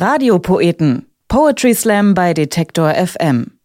Radiopoeten. Poetry Slam bei Detektor FM.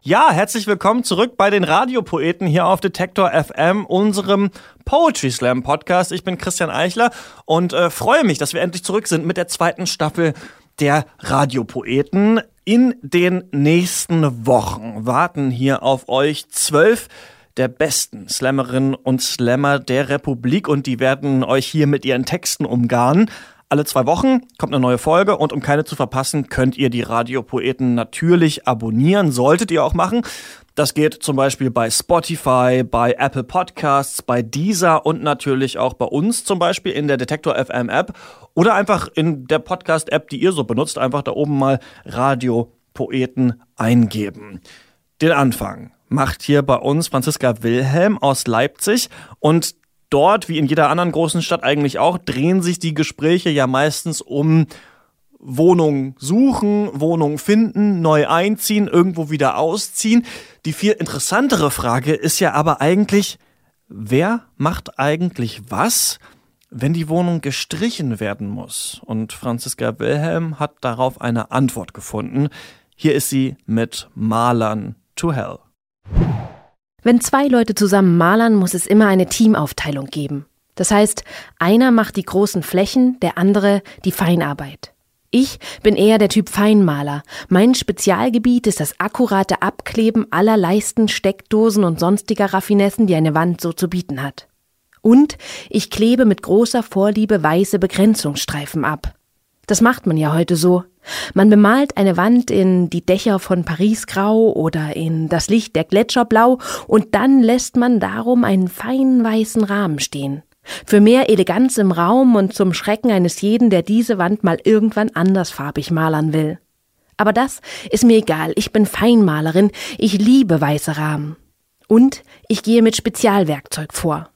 Ja, herzlich willkommen zurück bei den Radiopoeten hier auf Detektor FM, unserem Poetry Slam Podcast. Ich bin Christian Eichler und äh, freue mich, dass wir endlich zurück sind mit der zweiten Staffel der Radiopoeten. In den nächsten Wochen warten hier auf euch zwölf der besten Slammerinnen und Slammer der Republik und die werden euch hier mit ihren Texten umgarnen. Alle zwei Wochen kommt eine neue Folge und um keine zu verpassen, könnt ihr die Radiopoeten natürlich abonnieren. Solltet ihr auch machen. Das geht zum Beispiel bei Spotify, bei Apple Podcasts, bei Deezer und natürlich auch bei uns zum Beispiel in der Detektor FM App oder einfach in der Podcast App, die ihr so benutzt. Einfach da oben mal Radiopoeten eingeben. Den Anfang macht hier bei uns Franziska Wilhelm aus Leipzig und dort, wie in jeder anderen großen Stadt eigentlich auch, drehen sich die Gespräche ja meistens um Wohnung suchen, Wohnung finden, neu einziehen, irgendwo wieder ausziehen. Die viel interessantere Frage ist ja aber eigentlich, wer macht eigentlich was, wenn die Wohnung gestrichen werden muss? Und Franziska Wilhelm hat darauf eine Antwort gefunden. Hier ist sie mit Malern to Hell. Wenn zwei Leute zusammen malern, muss es immer eine Teamaufteilung geben. Das heißt, einer macht die großen Flächen, der andere die Feinarbeit. Ich bin eher der Typ Feinmaler. Mein Spezialgebiet ist das akkurate Abkleben aller Leisten, Steckdosen und sonstiger Raffinessen, die eine Wand so zu bieten hat. Und ich klebe mit großer Vorliebe weiße Begrenzungsstreifen ab. Das macht man ja heute so. Man bemalt eine Wand in die Dächer von Paris grau oder in das Licht der Gletscher blau und dann lässt man darum einen feinen weißen Rahmen stehen. Für mehr Eleganz im Raum und zum Schrecken eines jeden, der diese Wand mal irgendwann andersfarbig malern will. Aber das ist mir egal, ich bin Feinmalerin, ich liebe weiße Rahmen. Und ich gehe mit Spezialwerkzeug vor.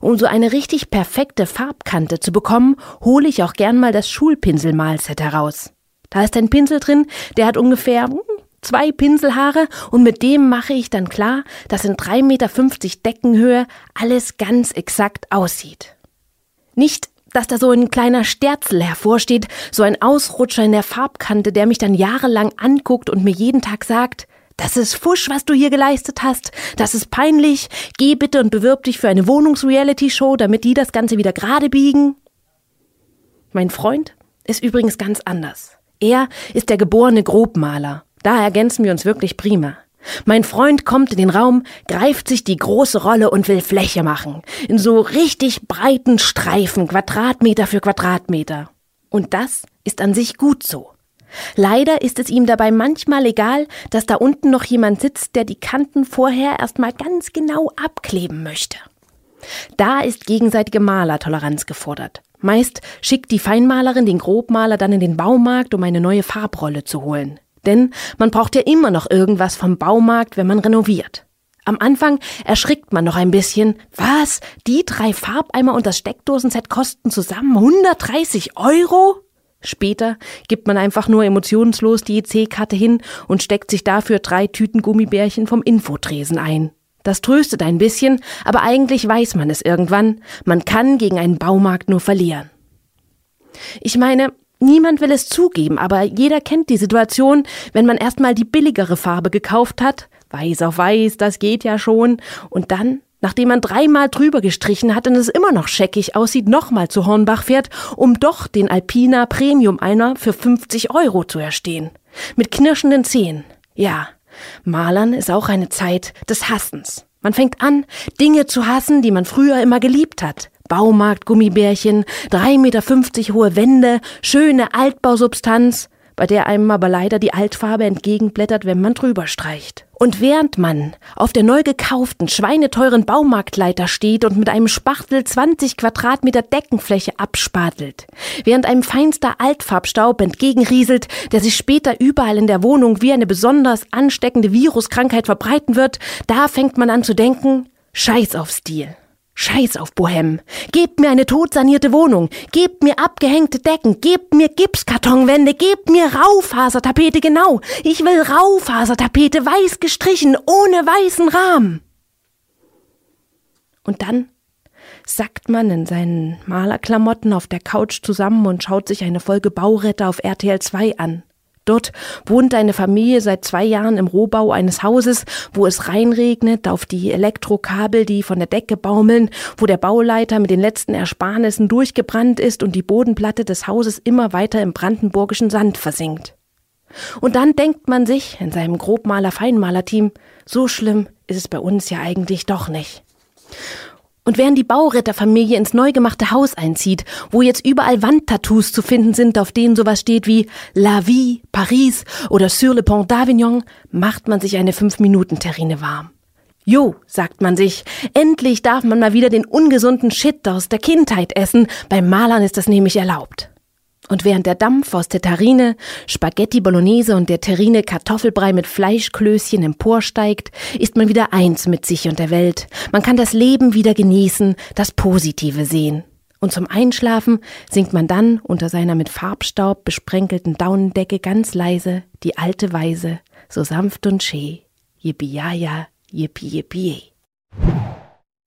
Um so eine richtig perfekte Farbkante zu bekommen, hole ich auch gern mal das Schulpinselmalset heraus. Da ist ein Pinsel drin, der hat ungefähr hm, zwei Pinselhaare und mit dem mache ich dann klar, dass in 3,50 Meter Deckenhöhe alles ganz exakt aussieht. Nicht, dass da so ein kleiner Sterzel hervorsteht, so ein Ausrutscher in der Farbkante, der mich dann jahrelang anguckt und mir jeden Tag sagt, das ist Fusch, was du hier geleistet hast. Das ist peinlich. Geh bitte und bewirb dich für eine Wohnungs-Reality-Show, damit die das Ganze wieder gerade biegen. Mein Freund ist übrigens ganz anders. Er ist der geborene Grobmaler. Da ergänzen wir uns wirklich prima. Mein Freund kommt in den Raum, greift sich die große Rolle und will Fläche machen. In so richtig breiten Streifen, Quadratmeter für Quadratmeter. Und das ist an sich gut so. Leider ist es ihm dabei manchmal egal, dass da unten noch jemand sitzt, der die Kanten vorher erstmal ganz genau abkleben möchte. Da ist gegenseitige Malertoleranz gefordert. Meist schickt die Feinmalerin den Grobmaler dann in den Baumarkt, um eine neue Farbrolle zu holen. Denn man braucht ja immer noch irgendwas vom Baumarkt, wenn man renoviert. Am Anfang erschrickt man noch ein bisschen. Was? Die drei Farbeimer und das Steckdosenset kosten zusammen 130 Euro? Später gibt man einfach nur emotionslos die EC-Karte hin und steckt sich dafür drei Tüten Gummibärchen vom Infotresen ein. Das tröstet ein bisschen, aber eigentlich weiß man es irgendwann. Man kann gegen einen Baumarkt nur verlieren. Ich meine, niemand will es zugeben, aber jeder kennt die Situation, wenn man erstmal die billigere Farbe gekauft hat. Weiß auf weiß, das geht ja schon. Und dann nachdem man dreimal drüber gestrichen hat und es immer noch scheckig aussieht, nochmal zu Hornbach fährt, um doch den Alpina Premium einer für 50 Euro zu erstehen. Mit knirschenden Zehen. Ja, Malern ist auch eine Zeit des Hassens. Man fängt an, Dinge zu hassen, die man früher immer geliebt hat. Baumarkt, Gummibärchen, 3,50 Meter hohe Wände, schöne Altbausubstanz bei der einem aber leider die Altfarbe entgegenblättert, wenn man drüber streicht. Und während man auf der neu gekauften, schweineteuren Baumarktleiter steht und mit einem Spachtel 20 Quadratmeter Deckenfläche abspatelt, während einem feinster Altfarbstaub entgegenrieselt, der sich später überall in der Wohnung wie eine besonders ansteckende Viruskrankheit verbreiten wird, da fängt man an zu denken, Scheiß auf Stil. Scheiß auf Bohem. Gebt mir eine totsanierte Wohnung. Gebt mir abgehängte Decken. Gebt mir Gipskartonwände. Gebt mir Raufasertapete, genau. Ich will Raufasertapete, weiß gestrichen, ohne weißen Rahmen. Und dann sackt man in seinen Malerklamotten auf der Couch zusammen und schaut sich eine Folge Bauretter auf RTL 2 an. Dort wohnt eine Familie seit zwei Jahren im Rohbau eines Hauses, wo es reinregnet auf die Elektrokabel, die von der Decke baumeln, wo der Bauleiter mit den letzten Ersparnissen durchgebrannt ist und die Bodenplatte des Hauses immer weiter im brandenburgischen Sand versinkt. Und dann denkt man sich in seinem Grobmaler-Feinmaler-Team, so schlimm ist es bei uns ja eigentlich doch nicht. Und während die Bauretterfamilie ins neu gemachte Haus einzieht, wo jetzt überall Wandtattoos zu finden sind, auf denen sowas steht wie La Vie, Paris oder Sur le Pont d'Avignon, macht man sich eine Fünf-Minuten-Terrine warm. Jo, sagt man sich, endlich darf man mal wieder den ungesunden Shit aus der Kindheit essen, beim Malern ist das nämlich erlaubt. Und während der Dampf aus der Tarine, Spaghetti Bolognese und der Terrine Kartoffelbrei mit Fleischklößchen emporsteigt, ist man wieder eins mit sich und der Welt. Man kann das Leben wieder genießen, das Positive sehen. Und zum Einschlafen singt man dann unter seiner mit Farbstaub besprenkelten Daunendecke ganz leise die alte Weise, so sanft und schee. Yippie ja yippie yippie.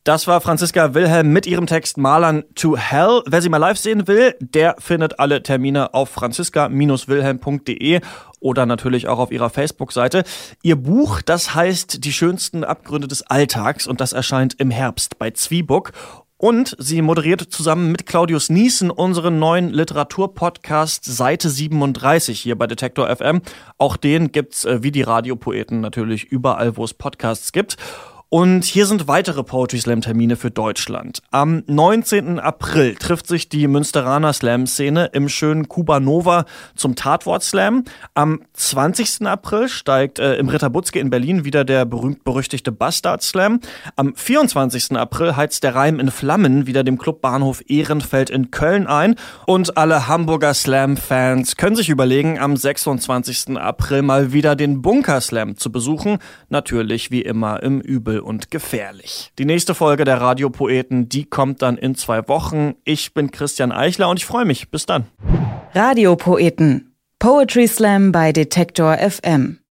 Das war Franziska Wilhelm mit ihrem Text Malern to Hell. Wer sie mal live sehen will, der findet alle Termine auf franziska-wilhelm.de oder natürlich auch auf ihrer Facebook-Seite. Ihr Buch, das heißt Die schönsten Abgründe des Alltags und das erscheint im Herbst bei Zwiebuck. Und sie moderiert zusammen mit Claudius Niesen unseren neuen Literaturpodcast Seite 37 hier bei Detektor FM. Auch den gibt's äh, wie die Radiopoeten natürlich überall, wo es Podcasts gibt. Und hier sind weitere Poetry Slam Termine für Deutschland. Am 19. April trifft sich die Münsteraner Slam Szene im schönen Kubanova zum Tatwort Slam. Am 20. April steigt äh, im Ritter Butzke in Berlin wieder der berühmt-berüchtigte Bastard Slam. Am 24. April heizt der Reim in Flammen wieder dem Club Bahnhof Ehrenfeld in Köln ein. Und alle Hamburger Slam-Fans können sich überlegen, am 26. April mal wieder den Bunker Slam zu besuchen. Natürlich wie immer im Übel und gefährlich. Die nächste Folge der Radiopoeten, die kommt dann in zwei Wochen. Ich bin Christian Eichler und ich freue mich. Bis dann. Radiopoeten. Poetry Slam bei Detektor FM.